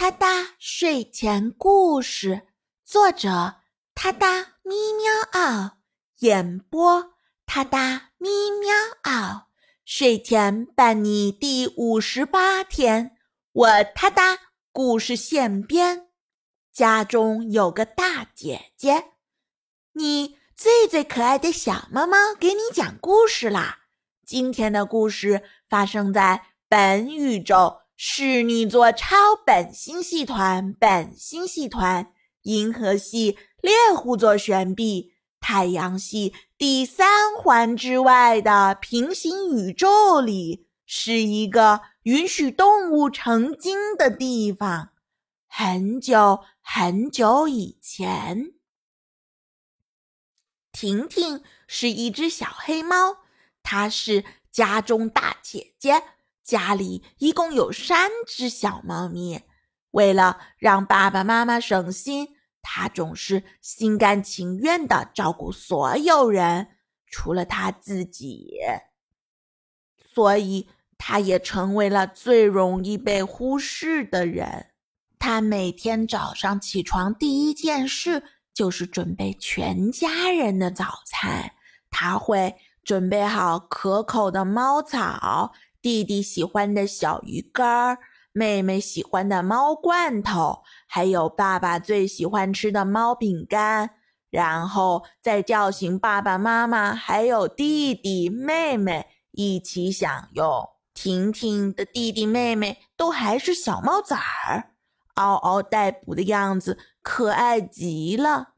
他哒睡前故事，作者：他哒咪喵嗷，演播：他哒咪喵嗷。睡前伴你第五十八天，我他哒故事现编。家中有个大姐姐，你最最可爱的小猫猫给你讲故事啦。今天的故事发生在本宇宙。是你座超本星系团、本星系团、银河系、猎户座旋臂、太阳系第三环之外的平行宇宙里，是一个允许动物成精的地方。很久很久以前，婷婷是一只小黑猫，她是家中大姐姐。家里一共有三只小猫咪，为了让爸爸妈妈省心，它总是心甘情愿地照顾所有人，除了他自己。所以，它也成为了最容易被忽视的人。它每天早上起床第一件事就是准备全家人的早餐。它会准备好可口的猫草。弟弟喜欢的小鱼干儿，妹妹喜欢的猫罐头，还有爸爸最喜欢吃的猫饼干，然后再叫醒爸爸妈妈，还有弟弟妹妹一起享用。婷婷的弟弟妹妹都还是小猫崽儿，嗷嗷待哺的样子可爱极了。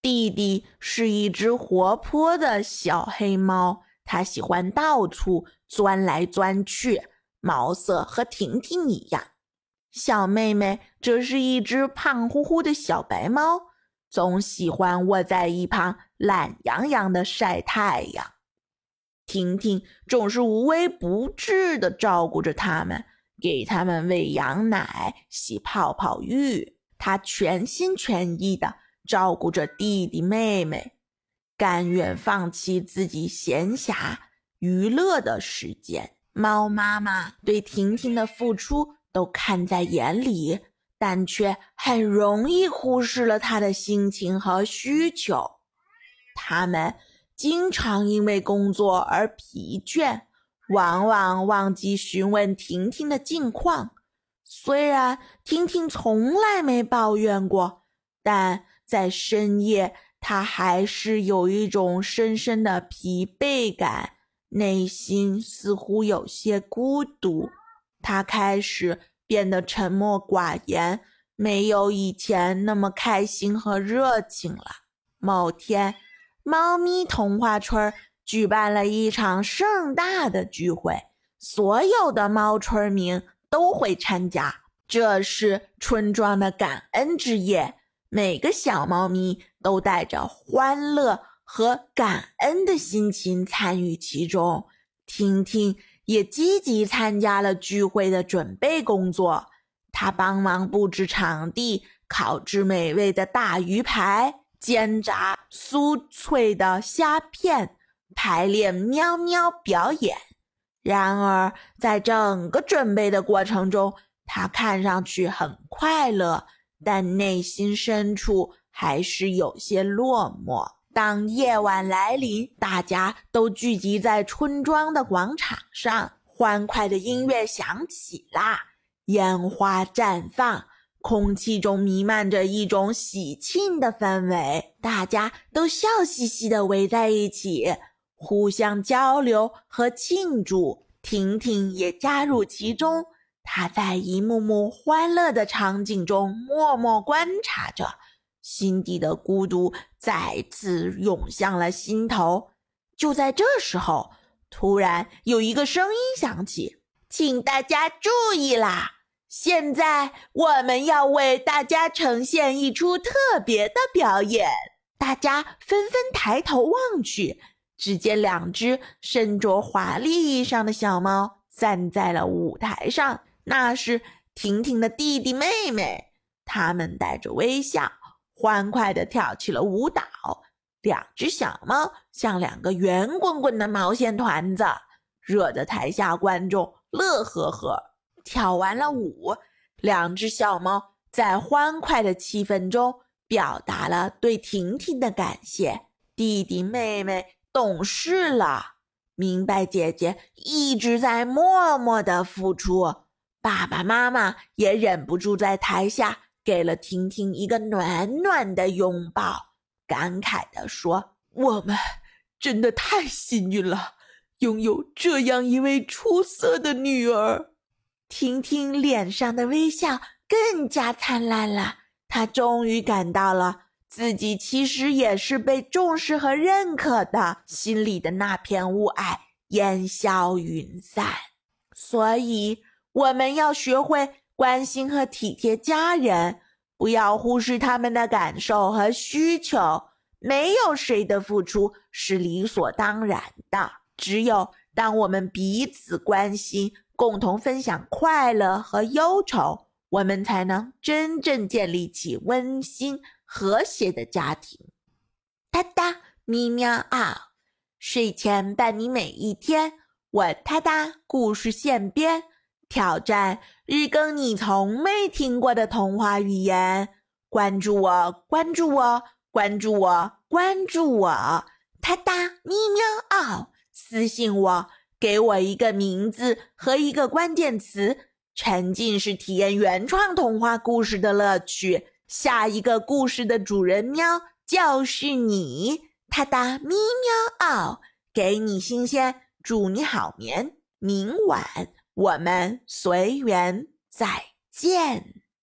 弟弟是一只活泼的小黑猫。它喜欢到处钻来钻去，毛色和婷婷一样。小妹妹则是一只胖乎乎的小白猫，总喜欢窝在一旁懒洋洋的晒太阳。婷婷总是无微不至地照顾着它们，给它们喂羊奶、洗泡泡浴。她全心全意地照顾着弟弟妹妹。甘愿放弃自己闲暇娱乐的时间，猫妈妈对婷婷的付出都看在眼里，但却很容易忽视了她的心情和需求。他们经常因为工作而疲倦，往往忘记询问婷婷的近况。虽然婷婷从来没抱怨过，但在深夜。他还是有一种深深的疲惫感，内心似乎有些孤独。他开始变得沉默寡言，没有以前那么开心和热情了。某天，猫咪童话村举办了一场盛大的聚会，所有的猫村民都会参加。这是村庄的感恩之夜。每个小猫咪都带着欢乐和感恩的心情参与其中。婷婷也积极参加了聚会的准备工作，她帮忙布置场地，烤制美味的大鱼排，煎炸酥脆的虾片，排练喵喵表演。然而，在整个准备的过程中，她看上去很快乐。但内心深处还是有些落寞。当夜晚来临，大家都聚集在村庄的广场上，欢快的音乐响起啦，烟花绽放，空气中弥漫着一种喜庆的氛围。大家都笑嘻嘻地围在一起，互相交流和庆祝。婷婷也加入其中。她在一幕幕欢乐的场景中默默观察着，心底的孤独再次涌向了心头。就在这时候，突然有一个声音响起：“请大家注意啦！现在我们要为大家呈现一出特别的表演。”大家纷纷抬头望去，只见两只身着华丽衣裳的小猫站在了舞台上。那是婷婷的弟弟妹妹，他们带着微笑，欢快地跳起了舞蹈。两只小猫像两个圆滚滚的毛线团子，惹得台下观众乐呵呵。跳完了舞，两只小猫在欢快的气氛中表达了对婷婷的感谢。弟弟妹妹懂事了，明白姐姐一直在默默的付出。爸爸妈妈也忍不住在台下给了婷婷一个暖暖的拥抱，感慨地说：“我们真的太幸运了。”拥有这样一位出色的女儿，婷婷脸上的微笑更加灿烂了。她终于感到了自己其实也是被重视和认可的，心里的那片雾霭烟消云散。所以，我们要学会关心和体贴家人，不要忽视他们的感受和需求。没有谁的付出是理所当然的。只有当我们彼此关心，共同分享快乐和忧愁，我们才能真正建立起温馨和谐的家庭。哒哒咪喵啊，睡前伴你每一天。我哒哒故事现编，挑战日更你从没听过的童话语言。关注我，关注我，关注我，关注我。哒哒咪喵啊。私信我，给我一个名字和一个关键词，沉浸式体验原创童话故事的乐趣。下一个故事的主人喵就是你，哒哒咪喵哦，给你新鲜，祝你好眠。明晚我们随缘再见。